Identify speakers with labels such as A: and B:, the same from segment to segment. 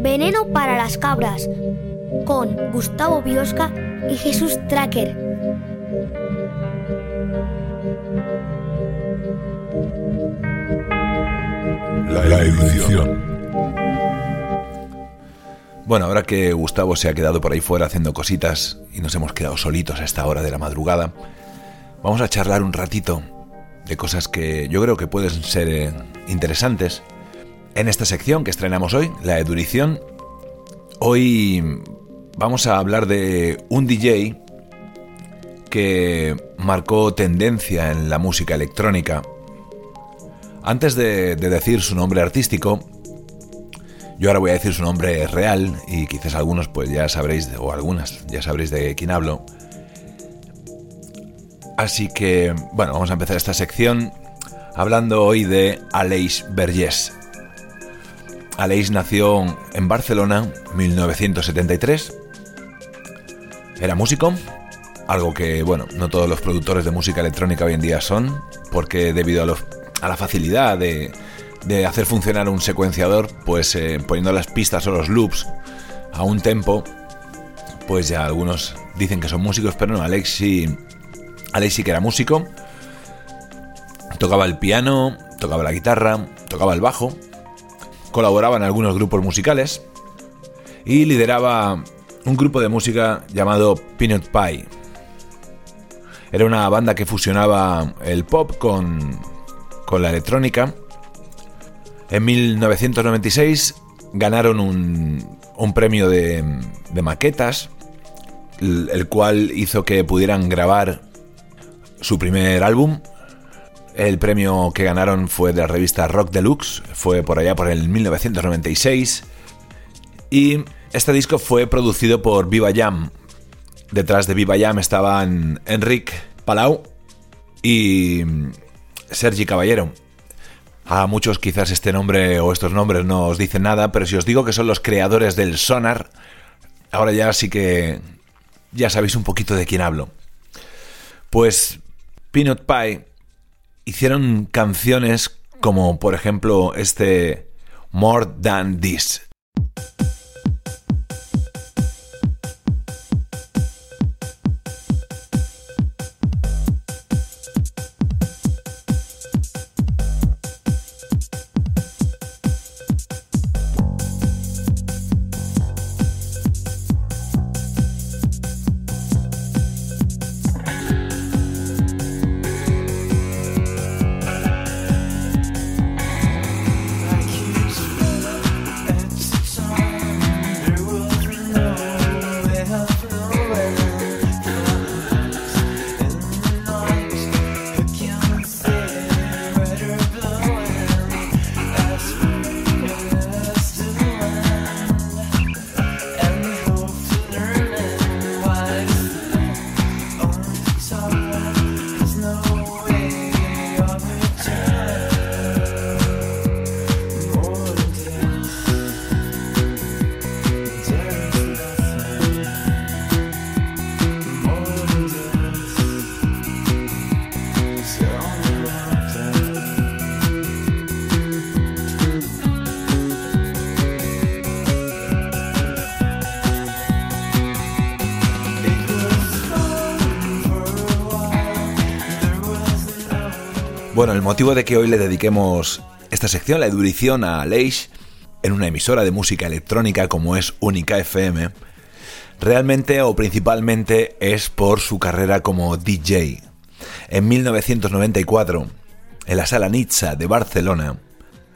A: Veneno para las cabras con Gustavo Biosca y Jesús Tracker.
B: La, edición. Bueno, ahora que Gustavo se ha quedado por ahí fuera haciendo cositas y nos hemos quedado solitos a esta hora de la madrugada, vamos a charlar un ratito de cosas que yo creo que pueden ser eh, interesantes. En esta sección que estrenamos hoy, la Edurición, hoy vamos a hablar de un DJ que marcó tendencia en la música electrónica. Antes de, de decir su nombre artístico, yo ahora voy a decir su nombre real y quizás algunos pues ya sabréis, o algunas ya sabréis de quién hablo. Así que, bueno, vamos a empezar esta sección hablando hoy de Aleix Vergés. Aleix nació en Barcelona en 1973. Era músico, algo que, bueno, no todos los productores de música electrónica hoy en día son, porque debido a, la facilidad de, hacer funcionar un secuenciador, pues eh, poniendo las pistas o los loops a un tempo, pues ya algunos dicen que son músicos, pero no, Alex sí Alex sí que era músico, tocaba el piano, tocaba la guitarra, tocaba el bajo, colaboraba en algunos grupos musicales y lideraba un grupo de música llamado Peanut Pie. Era una banda que fusionaba el pop con, con la electrónica. En 1996 ganaron un, un premio de maquetas, el cual hizo que pudieran grabar su primer álbum. El premio que ganaron fue de la revista Rock Deluxe, fue por allá por el 1996. Y este disco fue producido por Viva Jam. Detrás de Viva Jam estaban Enric Palau y Sergi Caballero. A muchos quizás este nombre o estos nombres no os dicen nada, pero si os digo que son los creadores del Sonar, ahora ya sí que ya sabéis un poquito de quién hablo. Pues Peanut Pie hicieron canciones como por ejemplo este More Than This. Bueno, el motivo de que hoy le dediquemos esta sección, la educación a Leish, en una emisora de música electrónica como es Única FM, realmente o principalmente es por su carrera como DJ. En 1994, en la sala Nizza de Barcelona,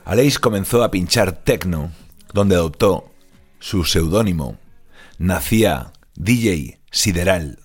B: Aleix comenzó a pinchar techno, donde adoptó su seudónimo. Nacía DJ Sideral.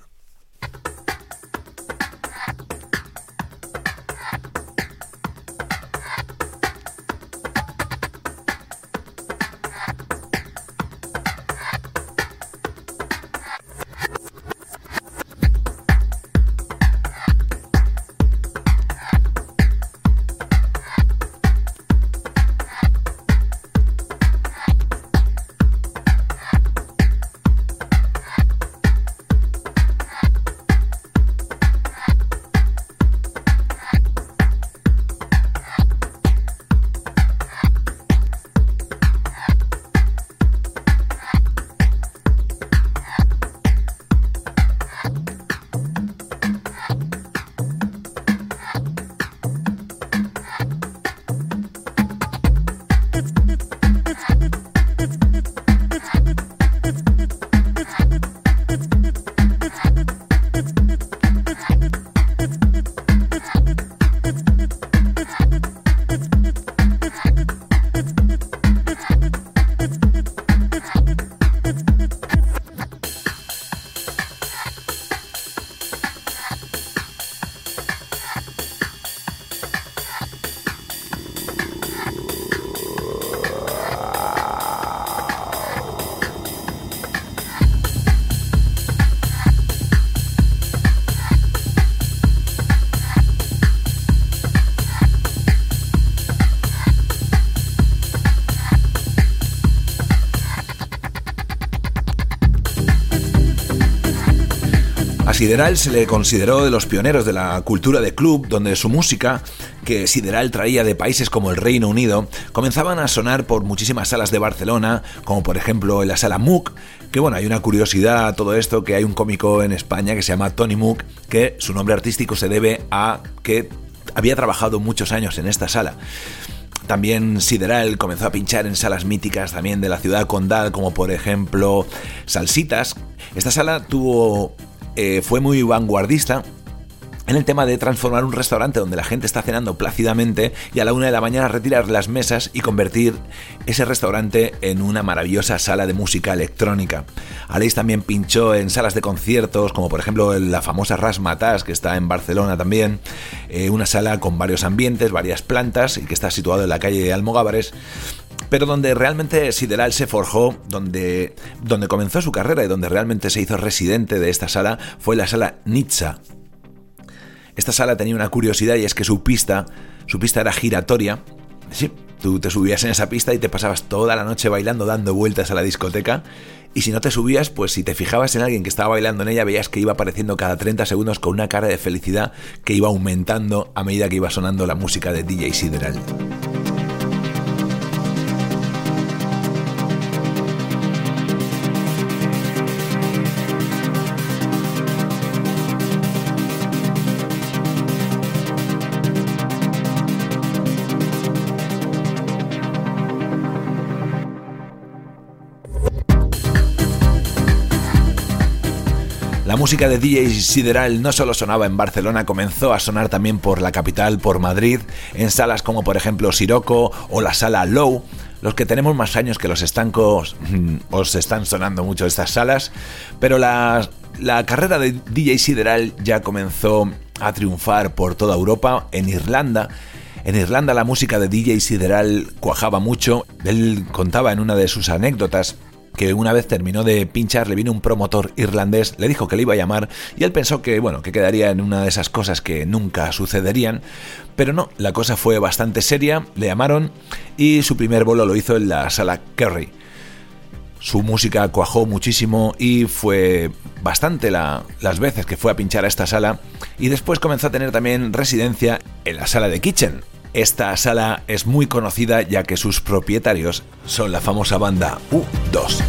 B: Sideral se le consideró de los pioneros de la cultura de club, donde su música, que Sideral traía de países como el Reino Unido, comenzaban a sonar por muchísimas salas de Barcelona, como por ejemplo en la sala MOOC, que bueno, hay una curiosidad a todo esto, que hay un cómico en España que se llama Tony MOOC, que su nombre artístico se debe a que había trabajado muchos años en esta sala. También Sideral comenzó a pinchar en salas míticas también de la ciudad condal, como por ejemplo Salsitas. Esta sala tuvo eh, fue muy vanguardista en el tema de transformar un restaurante donde la gente está cenando plácidamente y a la una de la mañana retirar las mesas y convertir ese restaurante en una maravillosa sala de música electrónica. Aleix también pinchó en salas de conciertos, como por ejemplo la famosa Rasmatas, que está en Barcelona también, eh, una sala con varios ambientes, varias plantas y que está situado en la calle de Almogávares pero donde realmente Sideral se forjó, donde, donde comenzó su carrera y donde realmente se hizo residente de esta sala, fue la sala Nizza. Esta sala tenía una curiosidad y es que su pista, su pista era giratoria. Sí, tú te subías en esa pista y te pasabas toda la noche bailando, dando vueltas a la discoteca. Y si no te subías, pues si te fijabas en alguien que estaba bailando en ella, veías que iba apareciendo cada 30 segundos con una cara de felicidad que iba aumentando a medida que iba sonando la música de DJ Sideral. Música de DJ Sideral no solo sonaba en Barcelona, comenzó a sonar también por la capital, por Madrid, en salas como por ejemplo Siroco o la sala Low. Los que tenemos más años que los estancos os están sonando mucho estas salas, pero la, la carrera de DJ Sideral ya comenzó a triunfar por toda Europa, en Irlanda. En Irlanda la música de DJ Sideral cuajaba mucho. Él contaba en una de sus anécdotas que una vez terminó de pinchar le vino un promotor irlandés, le dijo que le iba a llamar y él pensó que bueno, que quedaría en una de esas cosas que nunca sucederían, pero no, la cosa fue bastante seria, le llamaron y su primer bolo lo hizo en la sala Kerry. Su música cuajó muchísimo y fue bastante las veces que fue a pinchar a esta sala y después comenzó a tener también residencia en la sala de Kitchen, esta sala es muy conocida ya que sus propietarios son la famosa banda U2.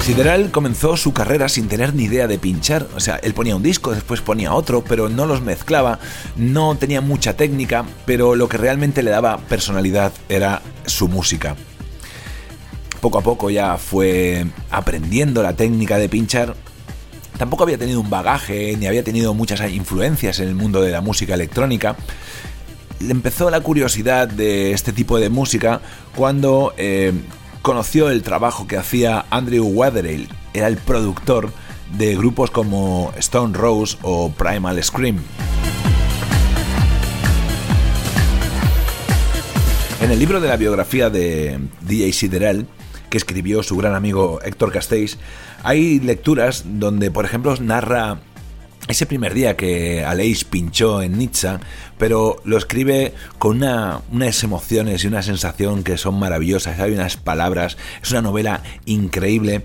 B: Sideral comenzó su carrera sin tener ni idea de pinchar, o sea, él ponía un disco, después ponía otro, pero no los mezclaba, no tenía mucha técnica, pero lo que realmente le daba personalidad era su música. Poco a poco ya fue aprendiendo la técnica de pinchar Tampoco había tenido un bagaje ni había tenido muchas influencias en el mundo de la música electrónica. Le empezó la curiosidad de este tipo de música cuando eh, conoció el trabajo que hacía Andrew Weatherall, era el productor de grupos como Stone Rose o Primal Scream. En el libro de la biografía de DJ Sideral, que escribió su gran amigo Héctor Castells, hay lecturas donde, por ejemplo, narra ese primer día que Aleix pinchó en Nizza, pero lo escribe con unas emociones y una sensación que son maravillosas. Hay unas palabras, es una novela increíble.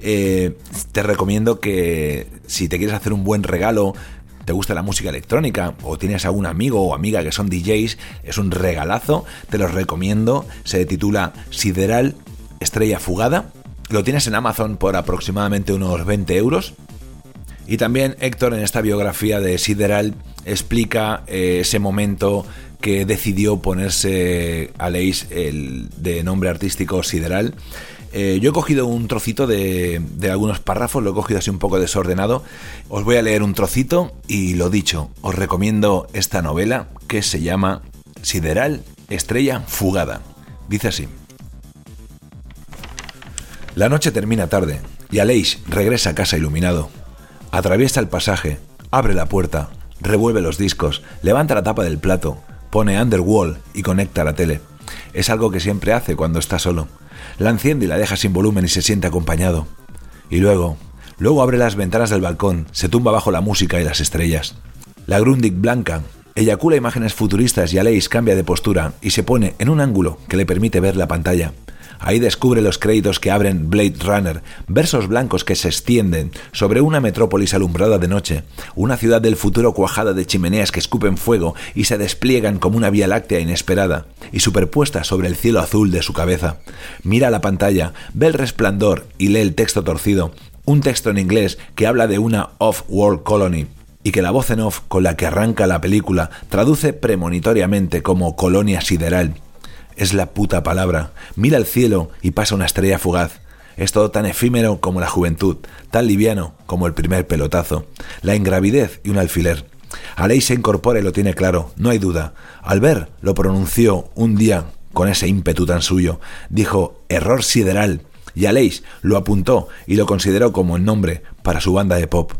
B: Eh, te recomiendo que si te quieres hacer un buen regalo, te gusta la música electrónica o tienes algún amigo o amiga que son DJs, es un regalazo, te los recomiendo. Se titula Sideral Estrella Fugada lo tienes en Amazon por aproximadamente unos 20 euros. Y también Héctor en esta biografía de Sideral explica eh, ese momento que decidió ponerse a Leis el de nombre artístico Sideral. Eh, yo he cogido un trocito de, de, algunos párrafos, lo he cogido así un poco desordenado. Os voy a leer un trocito y lo dicho, os recomiendo esta novela que se llama Sideral, Estrella Fugada. Dice así. La noche termina tarde y Aleix regresa a casa iluminado. Atraviesa el pasaje, abre la puerta, revuelve los discos, levanta la tapa del plato, pone Underwall y conecta la tele. Es algo que siempre hace cuando está solo. La enciende y la deja sin volumen y se siente acompañado. Y luego, luego abre las ventanas del balcón, se tumba bajo la música y las estrellas. La Grundig blanca eyacula imágenes futuristas y Aleix cambia de postura y se pone en un ángulo que le permite ver la pantalla. Ahí descubre los créditos que abren Blade Runner, versos blancos que se extienden sobre una metrópolis alumbrada de noche, una ciudad del futuro cuajada de chimeneas que escupen fuego y se despliegan como una vía láctea inesperada, y superpuesta sobre el cielo azul de su cabeza. Mira la pantalla, ve el resplandor y lee el texto torcido, un texto en inglés que habla de una off-world colony, y que la voz en off con la que arranca la película traduce premonitoriamente como colonia sideral es la puta palabra. Mira el cielo y pasa una estrella fugaz. Es todo tan efímero como la juventud, tan liviano como el primer pelotazo, la ingravidez y un alfiler. Aleix se incorpora y lo tiene claro, no hay duda. Al ver, lo pronunció un día con ese ímpetu tan suyo. Dijo, error sideral. Y Aleix lo apuntó y lo consideró como el nombre para su banda de pop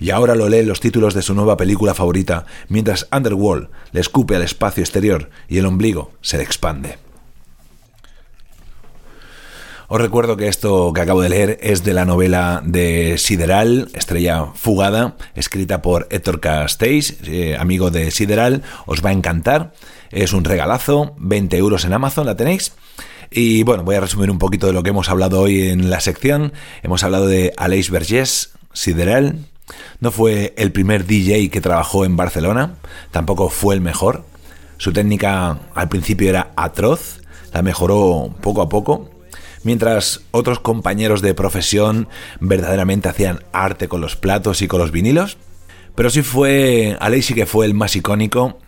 B: y ahora lo lee los títulos de su nueva película favorita, mientras Underworld le escupe al espacio exterior y el ombligo se le expande. Os recuerdo que esto que acabo de leer es de la novela de Sideral, Estrella Fugada, escrita por Héctor Castells, eh, amigo de Sideral. Os va a encantar. Es un regalazo, 20 euros en Amazon, la tenéis. Y bueno, voy a resumir un poquito de lo que hemos hablado hoy en la sección. Hemos hablado de Aleix Vergés, Sideral, no fue el primer DJ que trabajó en Barcelona, tampoco fue el mejor. Su técnica al principio era atroz, la mejoró poco a poco, mientras otros compañeros de profesión verdaderamente hacían arte con los platos y con los vinilos. Pero sí fue, Aleix sí que fue el más icónico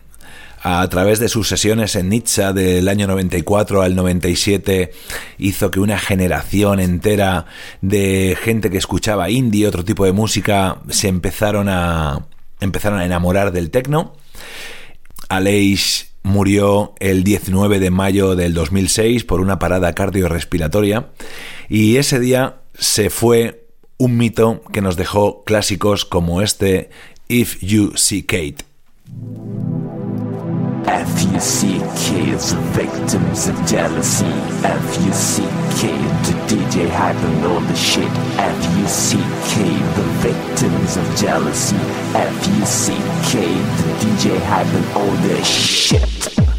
B: a través de sus sesiones en Nizza del año 94 al 97 hizo que una generación entera de gente que escuchaba indie, otro tipo de música, se empezaron a empezaron a enamorar del techno. Aleix murió el 19 de mayo del 2006 por una parada cardiorrespiratoria y ese día se fue un mito que nos dejó clásicos como este If You See Kate. F-U-C-K is the victims of jealousy. F-U-C-K the DJ hyping all the shit. F-U-C-K the victims of jealousy. F-U-C-K the DJ hyping all the
C: shit